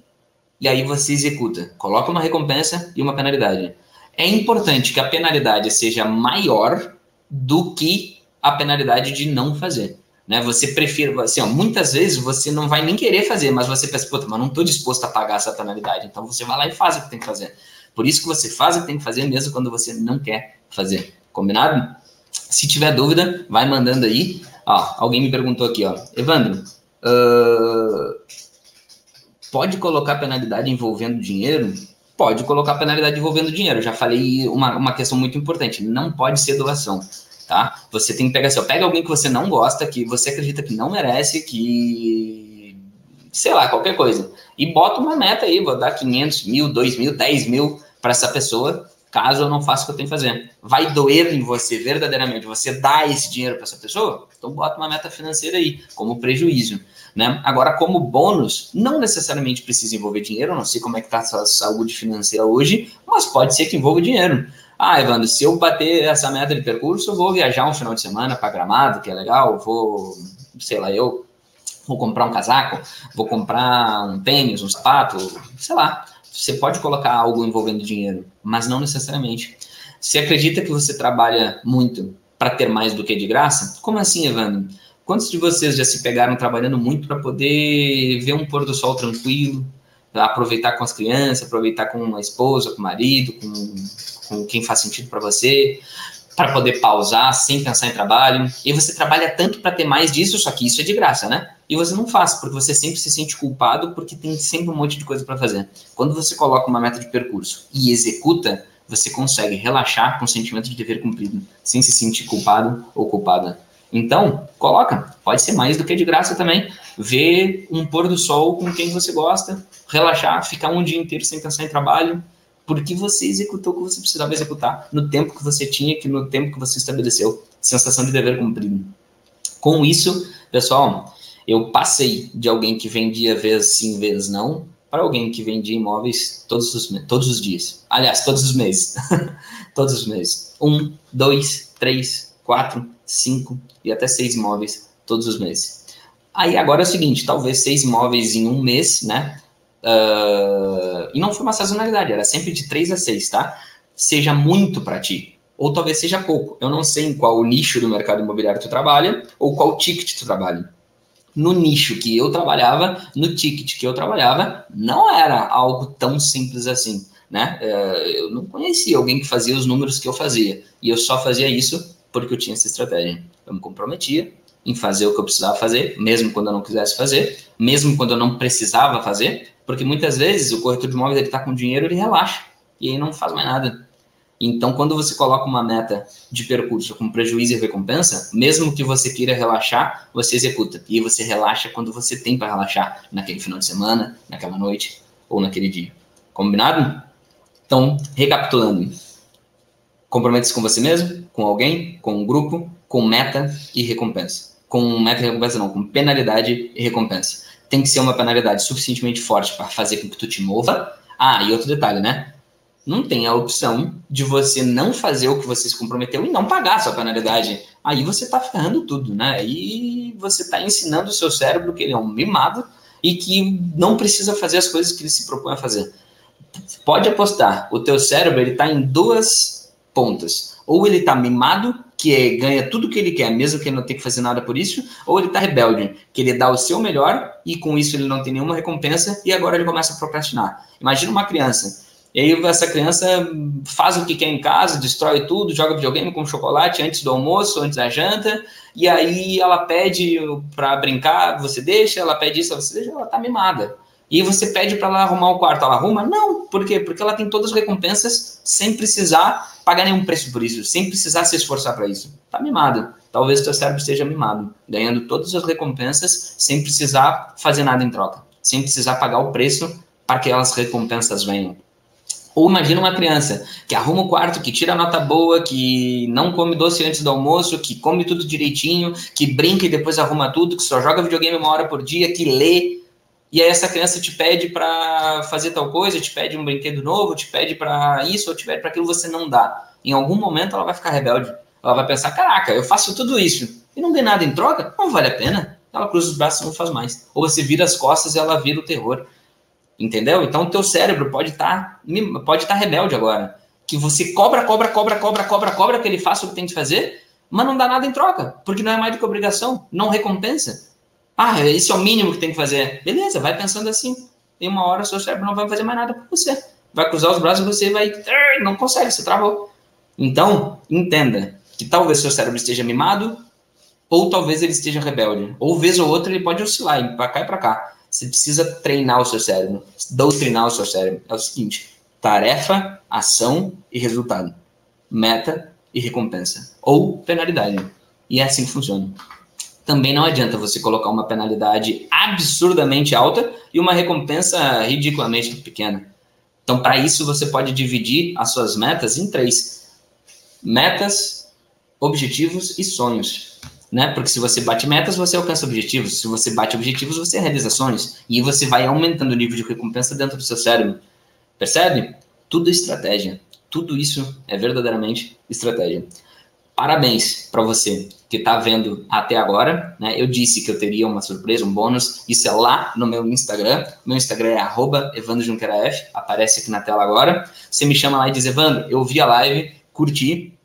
e aí você executa. Coloca uma recompensa e uma penalidade. É importante que a penalidade seja maior do que a penalidade de não fazer. Né? Você prefere, assim, ó, muitas vezes você não vai nem querer fazer, mas você pensa, puta, mas não estou disposto a pagar essa penalidade. Então você vai lá e faz o que tem que fazer. Por isso que você faz que tem que fazer mesmo quando você não quer fazer. Combinado? Se tiver dúvida, vai mandando aí. Ó, alguém me perguntou aqui, ó. Evandro, uh, pode colocar penalidade envolvendo dinheiro? Pode colocar penalidade envolvendo dinheiro. Já falei uma, uma questão muito importante. Não pode ser doação tá? Você tem que pegar assim, ó, pega alguém que você não gosta, que você acredita que não merece, que sei lá, qualquer coisa, e bota uma meta aí, vou dar 500 mil, 2 mil, 10 mil para essa pessoa, caso eu não faça o que eu tenho que fazer. Vai doer em você verdadeiramente você dá esse dinheiro para essa pessoa? Então bota uma meta financeira aí, como prejuízo. Né? Agora, como bônus, não necessariamente precisa envolver dinheiro, eu não sei como é que está a sua saúde financeira hoje, mas pode ser que envolva dinheiro. Ah, Evandro, se eu bater essa meta de percurso, eu vou viajar um final de semana para Gramado, que é legal, vou, sei lá, eu vou comprar um casaco, vou comprar um tênis, um sapato, sei lá. Você pode colocar algo envolvendo dinheiro, mas não necessariamente. Se acredita que você trabalha muito para ter mais do que de graça? Como assim, Evandro? Quantos de vocês já se pegaram trabalhando muito para poder ver um pôr do sol tranquilo, aproveitar com as crianças, aproveitar com a esposa, com o marido, com com quem faz sentido para você, para poder pausar sem pensar em trabalho. E você trabalha tanto para ter mais disso, só que isso é de graça, né? E você não faz, porque você sempre se sente culpado, porque tem sempre um monte de coisa para fazer. Quando você coloca uma meta de percurso e executa, você consegue relaxar com o sentimento de dever cumprido, sem se sentir culpado ou culpada. Então, coloca. Pode ser mais do que de graça também. Ver um pôr do sol com quem você gosta, relaxar, ficar um dia inteiro sem pensar em trabalho, porque você executou o que você precisava executar no tempo que você tinha, que no tempo que você estabeleceu. Sensação de dever cumprido. Com isso, pessoal, eu passei de alguém que vendia vezes sim, vezes não, para alguém que vendia imóveis todos os, todos os dias. Aliás, todos os meses. <laughs> todos os meses. Um, dois, três, quatro, cinco e até seis imóveis todos os meses. Aí agora é o seguinte, talvez seis imóveis em um mês, né? Uh, e não foi uma sazonalidade, era sempre de 3 a 6, tá? Seja muito para ti, ou talvez seja pouco. Eu não sei em qual nicho do mercado imobiliário tu trabalha, ou qual ticket tu trabalha. No nicho que eu trabalhava, no ticket que eu trabalhava, não era algo tão simples assim, né? Uh, eu não conhecia alguém que fazia os números que eu fazia, e eu só fazia isso porque eu tinha essa estratégia. Eu me comprometia em fazer o que eu precisava fazer, mesmo quando eu não quisesse fazer, mesmo quando eu não precisava fazer, porque muitas vezes o corretor de imóveis ele está com dinheiro, ele relaxa e aí não faz mais nada. Então, quando você coloca uma meta de percurso com prejuízo e recompensa, mesmo que você queira relaxar, você executa. E você relaxa quando você tem para relaxar, naquele final de semana, naquela noite ou naquele dia. Combinado? Então, recapitulando: compromete-se com você mesmo, com alguém, com um grupo, com meta e recompensa. Com meta e recompensa, não, com penalidade e recompensa tem que ser uma penalidade suficientemente forte para fazer com que tu te mova. Ah, e outro detalhe, né? Não tem a opção de você não fazer o que você se comprometeu e não pagar a sua penalidade. Aí você está ferrando tudo, né? E você está ensinando o seu cérebro que ele é um mimado e que não precisa fazer as coisas que ele se propõe a fazer. Pode apostar, o teu cérebro ele está em duas pontas. Ou ele está mimado que é, ganha tudo que ele quer, mesmo que ele não tenha que fazer nada por isso, ou ele está rebelde, que ele dá o seu melhor e com isso ele não tem nenhuma recompensa e agora ele começa a procrastinar. Imagina uma criança. E aí essa criança faz o que quer em casa, destrói tudo, joga videogame com chocolate antes do almoço, antes da janta, e aí ela pede para brincar, você deixa, ela pede isso, você deixa, ela tá mimada. E você pede para ela arrumar o quarto, ela arruma? Não, por quê? Porque ela tem todas as recompensas sem precisar pagar nenhum preço por isso, sem precisar se esforçar para isso. Tá mimado. Talvez o teu cérebro esteja mimado, ganhando todas as recompensas sem precisar fazer nada em troca, sem precisar pagar o preço para que aquelas recompensas venham. Ou imagina uma criança que arruma o quarto, que tira a nota boa, que não come doce antes do almoço, que come tudo direitinho, que brinca e depois arruma tudo, que só joga videogame uma hora por dia, que lê. E aí essa criança te pede para fazer tal coisa, te pede um brinquedo novo, te pede para isso ou te pede para aquilo, você não dá. Em algum momento ela vai ficar rebelde. Ela vai pensar: caraca, eu faço tudo isso e não ganho nada em troca? Não vale a pena. Ela cruza os braços e não faz mais. Ou você vira as costas e ela vira o terror. Entendeu? Então o teu cérebro pode estar tá, pode tá rebelde agora. Que você cobra, cobra, cobra, cobra, cobra, cobra, que ele faça o que tem que fazer, mas não dá nada em troca, porque não é mais do que obrigação, não recompensa. Ah, esse é o mínimo que tem que fazer. Beleza, vai pensando assim. Em uma hora seu cérebro não vai fazer mais nada por você. Vai cruzar os braços e você vai. Não consegue, você travou. Então, entenda que talvez seu cérebro esteja mimado, ou talvez ele esteja rebelde. Ou vez ou outra ele pode oscilar para cá e para cá. Você precisa treinar o seu cérebro, doutrinar o seu cérebro. É o seguinte: tarefa, ação e resultado. Meta e recompensa. Ou penalidade. E é assim que funciona também não adianta você colocar uma penalidade absurdamente alta e uma recompensa ridiculamente pequena. Então, para isso, você pode dividir as suas metas em três: metas, objetivos e sonhos. Né? Porque se você bate metas, você alcança objetivos. Se você bate objetivos, você realiza sonhos. E você vai aumentando o nível de recompensa dentro do seu cérebro. Percebe? Tudo é estratégia. Tudo isso é verdadeiramente estratégia. Parabéns para você que está vendo até agora. Né? Eu disse que eu teria uma surpresa, um bônus. Isso é lá no meu Instagram. Meu Instagram é @evandroJunqueraF. Aparece aqui na tela agora. Você me chama lá e diz, Evandro, eu vi a live, curti.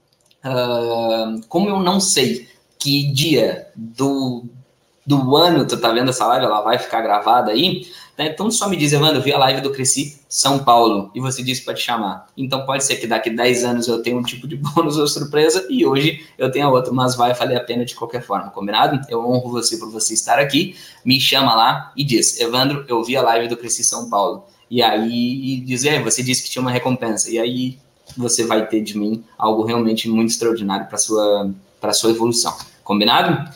Uh, como eu não sei que dia do, do ano tu tá vendo essa live, ela vai ficar gravada aí, né? Então só me diz, Evandro, eu vi a live do Cresci São Paulo e você disse para te chamar. Então pode ser que daqui 10 anos eu tenha um tipo de <laughs> bônus ou surpresa e hoje eu tenha outro, mas vai valer a pena de qualquer forma, combinado? Eu honro você por você estar aqui, me chama lá e diz, Evandro, eu vi a live do Cresci São Paulo. E aí dizer, você disse que tinha uma recompensa. E aí você vai ter de mim algo realmente muito extraordinário para sua para sua evolução. Combinado?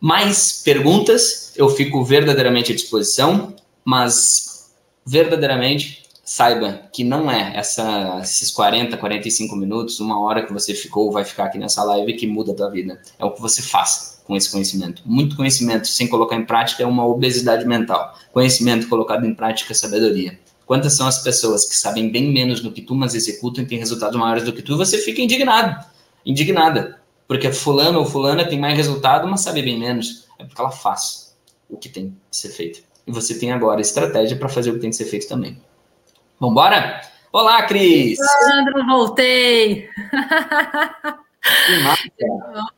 Mais perguntas, eu fico verdadeiramente à disposição, mas verdadeiramente saiba que não é essa, esses 40, 45 minutos, uma hora que você ficou, vai ficar aqui nessa live que muda a tua vida. É o que você faz com esse conhecimento. Muito conhecimento sem colocar em prática é uma obesidade mental. Conhecimento colocado em prática é sabedoria. Quantas são as pessoas que sabem bem menos do que tu, mas executam e têm resultados maiores do que tu, e você fica indignado, indignada porque fulano ou fulana tem mais resultado, mas sabe bem menos. É porque ela faz o que tem que ser feito. E você tem agora estratégia para fazer o que tem que ser feito também. Vambora? Olá, Cris! Sandro, voltei!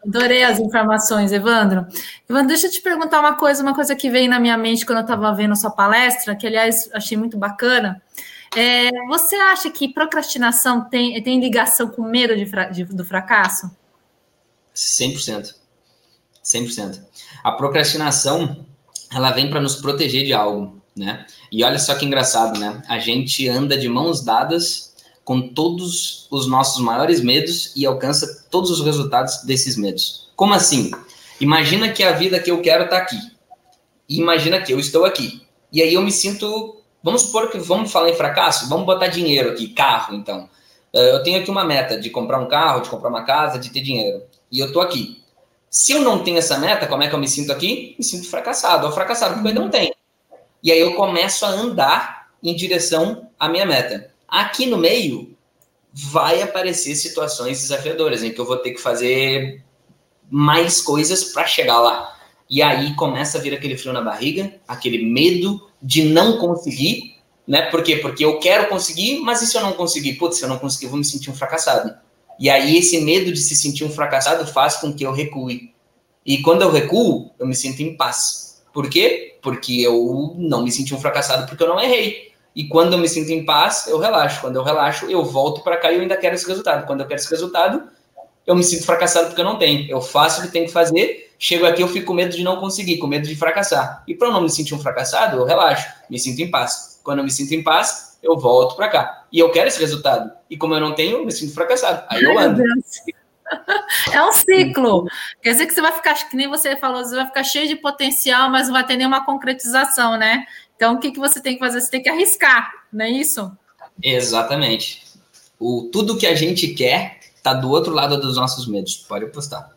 Adorei as informações, Evandro. Evandro, deixa eu te perguntar uma coisa, uma coisa que veio na minha mente quando eu estava vendo a sua palestra, que aliás achei muito bacana. É, você acha que procrastinação tem, tem ligação com medo de, de, do fracasso? 100%. 100%. A procrastinação, ela vem para nos proteger de algo, né? E olha só que engraçado, né? A gente anda de mãos dadas com todos os nossos maiores medos e alcança todos os resultados desses medos. Como assim? Imagina que a vida que eu quero está aqui. Imagina que eu estou aqui. E aí eu me sinto. Vamos supor que vamos falar em fracasso? Vamos botar dinheiro aqui, carro, então. Eh, eu tenho aqui uma meta de comprar um carro, de comprar uma casa, de ter dinheiro e eu tô aqui. Se eu não tenho essa meta, como é que eu me sinto aqui? Me sinto fracassado, ou fracassado porque eu não tenho. E aí eu começo a andar em direção à minha meta. Aqui no meio vai aparecer situações desafiadoras em que eu vou ter que fazer mais coisas para chegar lá. E aí começa a vir aquele frio na barriga, aquele medo de não conseguir, né? Por quê? Porque eu quero conseguir, mas e se eu não conseguir? Putz, se eu não conseguir, eu vou me sentir um fracassado. E aí esse medo de se sentir um fracassado faz com que eu recue. E quando eu recuo, eu me sinto em paz. Por quê? Porque eu não me senti um fracassado porque eu não errei. E quando eu me sinto em paz, eu relaxo. Quando eu relaxo, eu volto para cá e eu ainda quero esse resultado. Quando eu quero esse resultado, eu me sinto fracassado porque eu não tenho. Eu faço o que tenho que fazer, chego aqui, eu fico com medo de não conseguir, com medo de fracassar. E para eu não me sentir um fracassado, eu relaxo, me sinto em paz. Quando eu me sinto em paz, eu volto para cá. E eu quero esse resultado. E como eu não tenho, eu me sinto fracassado. Aí eu ando. <laughs> É um ciclo. Quer dizer que você vai ficar, que nem você falou, você vai ficar cheio de potencial, mas não vai ter nenhuma concretização, né? Então, o que, que você tem que fazer? Você tem que arriscar, não é isso? Exatamente. O, tudo que a gente quer está do outro lado dos nossos medos. Pode apostar.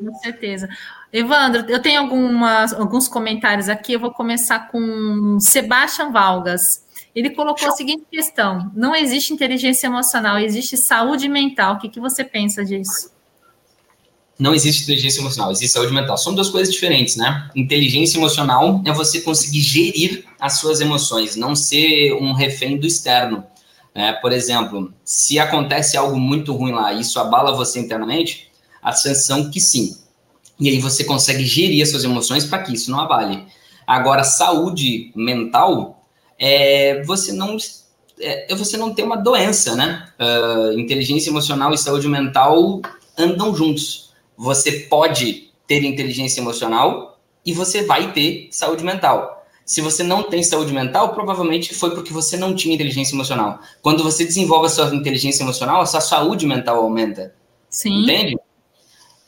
Com certeza. Evandro, eu tenho algumas, alguns comentários aqui. Eu vou começar com Sebastian Valgas. Ele colocou a seguinte questão: não existe inteligência emocional, existe saúde mental. O que, que você pensa disso? Não existe inteligência emocional, existe saúde mental. São duas coisas diferentes, né? Inteligência emocional é você conseguir gerir as suas emoções, não ser um refém do externo. É, por exemplo, se acontece algo muito ruim lá e isso abala você internamente, a sensação que sim. E aí você consegue gerir as suas emoções para que isso não abale. Agora, saúde mental é você não é, é você não ter uma doença, né? Uh, inteligência emocional e saúde mental andam juntos. Você pode ter inteligência emocional e você vai ter saúde mental. Se você não tem saúde mental, provavelmente foi porque você não tinha inteligência emocional. Quando você desenvolve a sua inteligência emocional, a sua saúde mental aumenta. Sim. Entende?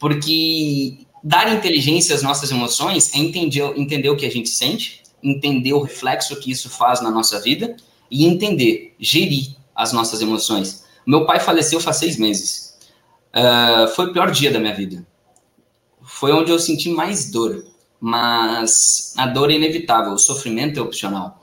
Porque dar inteligência às nossas emoções é entender, entender o que a gente sente, entender o reflexo que isso faz na nossa vida e entender, gerir as nossas emoções. Meu pai faleceu faz seis meses. Uh, foi o pior dia da minha vida. Foi onde eu senti mais dor mas a dor é inevitável, o sofrimento é opcional.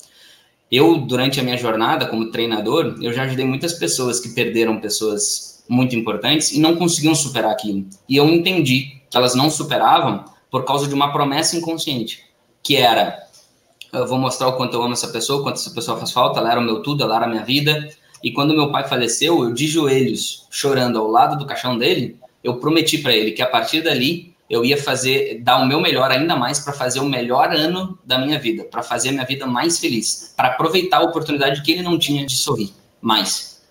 Eu, durante a minha jornada como treinador, eu já ajudei muitas pessoas que perderam pessoas muito importantes e não conseguiam superar aquilo. E eu entendi que elas não superavam por causa de uma promessa inconsciente, que era: eu vou mostrar o quanto eu amo essa pessoa, o quanto essa pessoa faz falta, ela era o meu tudo, ela era a minha vida. E quando meu pai faleceu, eu de joelhos, chorando ao lado do caixão dele, eu prometi para ele que a partir dali eu ia fazer, dar o meu melhor ainda mais para fazer o melhor ano da minha vida, para fazer a minha vida mais feliz, para aproveitar a oportunidade que ele não tinha de sorrir mais.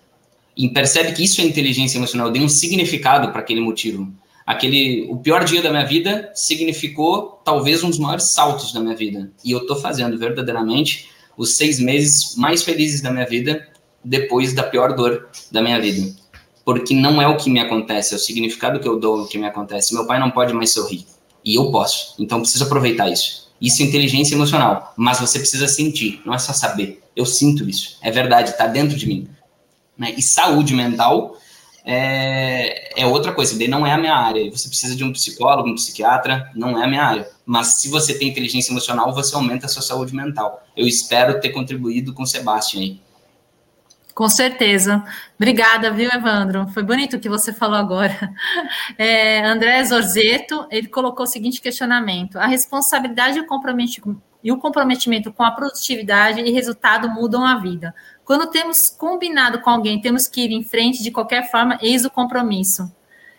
E percebe que isso é inteligência emocional, eu dei um significado para aquele motivo. Aquele, o pior dia da minha vida significou talvez um dos maiores saltos da minha vida. E eu estou fazendo verdadeiramente os seis meses mais felizes da minha vida depois da pior dor da minha vida porque não é o que me acontece, é o significado que eu dou o que me acontece. Meu pai não pode mais sorrir, e eu posso, então preciso aproveitar isso. Isso é inteligência emocional, mas você precisa sentir, não é só saber. Eu sinto isso, é verdade, está dentro de mim. Né? E saúde mental é, é outra coisa, daí não é a minha área. Você precisa de um psicólogo, um psiquiatra, não é a minha área. Mas se você tem inteligência emocional, você aumenta a sua saúde mental. Eu espero ter contribuído com o Sebastião aí. Com certeza. Obrigada, viu, Evandro? Foi bonito o que você falou agora. <laughs> É, André Zorzeto, ele colocou o seguinte questionamento: a responsabilidade e o comprometimento com a produtividade e resultado mudam a vida. Quando temos combinado com alguém, temos que ir em frente de qualquer forma, eis o compromisso.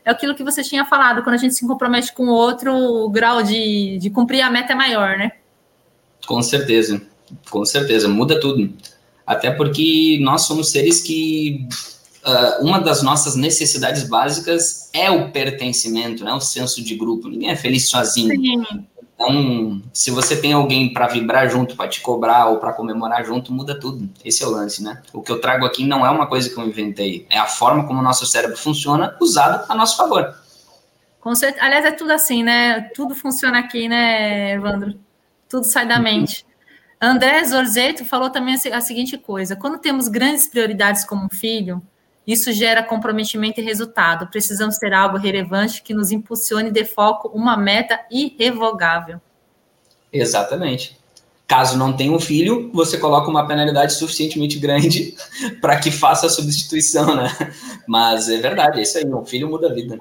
É aquilo que você tinha falado, quando a gente se compromete com o outro, o grau de, de cumprir a meta é maior, né? Com certeza, com certeza, muda tudo. Até porque nós somos seres que uh, uma das nossas necessidades básicas é o pertencimento, né? O senso de grupo. Ninguém é feliz sozinho. Sim. Então, se você tem alguém para vibrar junto, para te cobrar ou para comemorar junto, muda tudo. Esse é o lance, né? O que eu trago aqui não é uma coisa que eu inventei, é a forma como o nosso cérebro funciona usado a nosso favor. Com certeza. Aliás, é tudo assim, né? Tudo funciona aqui, né, Evandro? Tudo sai da mente. André Zorzeto falou também a seguinte coisa: quando temos grandes prioridades como um filho, isso gera comprometimento e resultado. Precisamos ter algo relevante que nos impulsione e dê foco uma meta irrevogável. Exatamente. Caso não tenha um filho, você coloca uma penalidade suficientemente grande <laughs> para que faça a substituição, né? Mas é verdade, é isso aí, um filho muda a vida.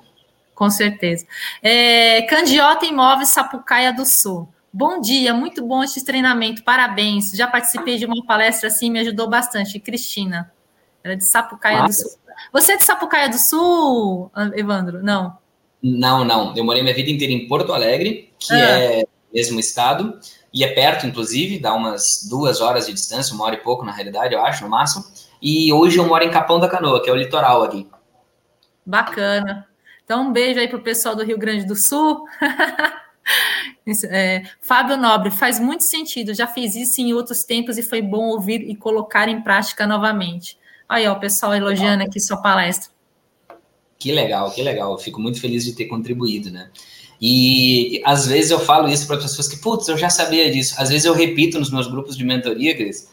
Com certeza. É, Candiota Imóveis Sapucaia do Sul. Bom dia, muito bom esse treinamento, parabéns. Já participei de uma palestra assim, me ajudou bastante. Cristina, era de Sapucaia Nossa. do Sul. Você é de Sapucaia do Sul, Evandro? Não. Não, não. Eu morei minha vida inteira em Porto Alegre, que ah. é mesmo estado, e é perto, inclusive, dá umas duas horas de distância, uma hora e pouco, na realidade, eu acho, no máximo. E hoje eu moro em Capão da Canoa, que é o litoral aqui. Bacana. Então, um beijo aí para o pessoal do Rio Grande do Sul. <laughs> É, Fábio Nobre, faz muito sentido. Já fiz isso em outros tempos e foi bom ouvir e colocar em prática novamente. Aí, ó, o pessoal elogiando aqui sua palestra. Que legal, que legal. Eu fico muito feliz de ter contribuído, né? E às vezes eu falo isso para pessoas que, putz, eu já sabia disso. Às vezes eu repito nos meus grupos de mentoria, Cris.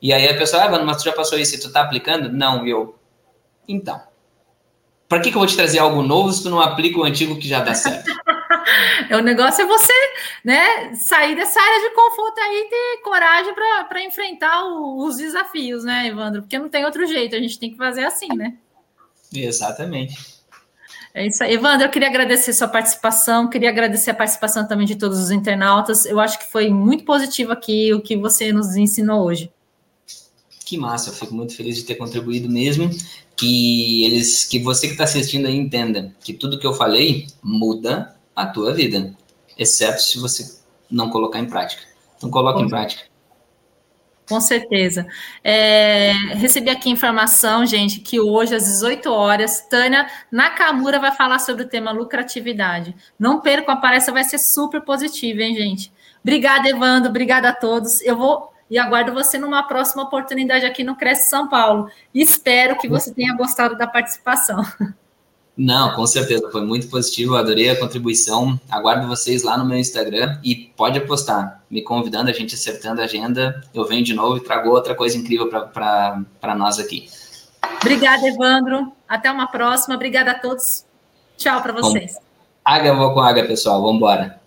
E aí a pessoa, ah, mas tu já passou isso e tu tá aplicando? Não, eu. Então. Para que, que eu vou te trazer algo novo se tu não aplica o antigo que já dá certo? <laughs> <laughs> o negócio é você né, sair dessa área de conforto aí e ter coragem para enfrentar o, os desafios, né, Evandro? Porque não tem outro jeito, a gente tem que fazer assim, né? Exatamente. É isso aí. Evandro, eu queria agradecer sua participação, queria agradecer a participação também de todos os internautas. Eu acho que foi muito positivo aqui o que você nos ensinou hoje. Que massa, eu fico muito feliz de ter contribuído mesmo. Que eles, que você que está assistindo aí entenda que tudo que eu falei muda a tua vida, exceto se você não colocar em prática. Então coloque em prática. Com certeza. É, recebi aqui informação, gente, que hoje às 18 horas, Tânia Nakamura vai falar sobre o tema lucratividade. Não percam a palestra, vai ser super positiva, hein, gente? Obrigada, Evandro, obrigada a todos. Eu vou e aguardo você numa próxima oportunidade aqui no Cresce São Paulo. Espero que você tenha gostado da participação. <laughs> Não, com certeza, foi muito positivo, adorei a contribuição. Aguardo vocês lá no meu Instagram e pode apostar, me convidando, a gente acertando a agenda, eu venho de novo e trago outra coisa incrível para nós aqui. Obrigada, Evandro. Até uma próxima. Obrigada a todos. Tchau para vocês. Água, vou com água, pessoal. Vamos embora.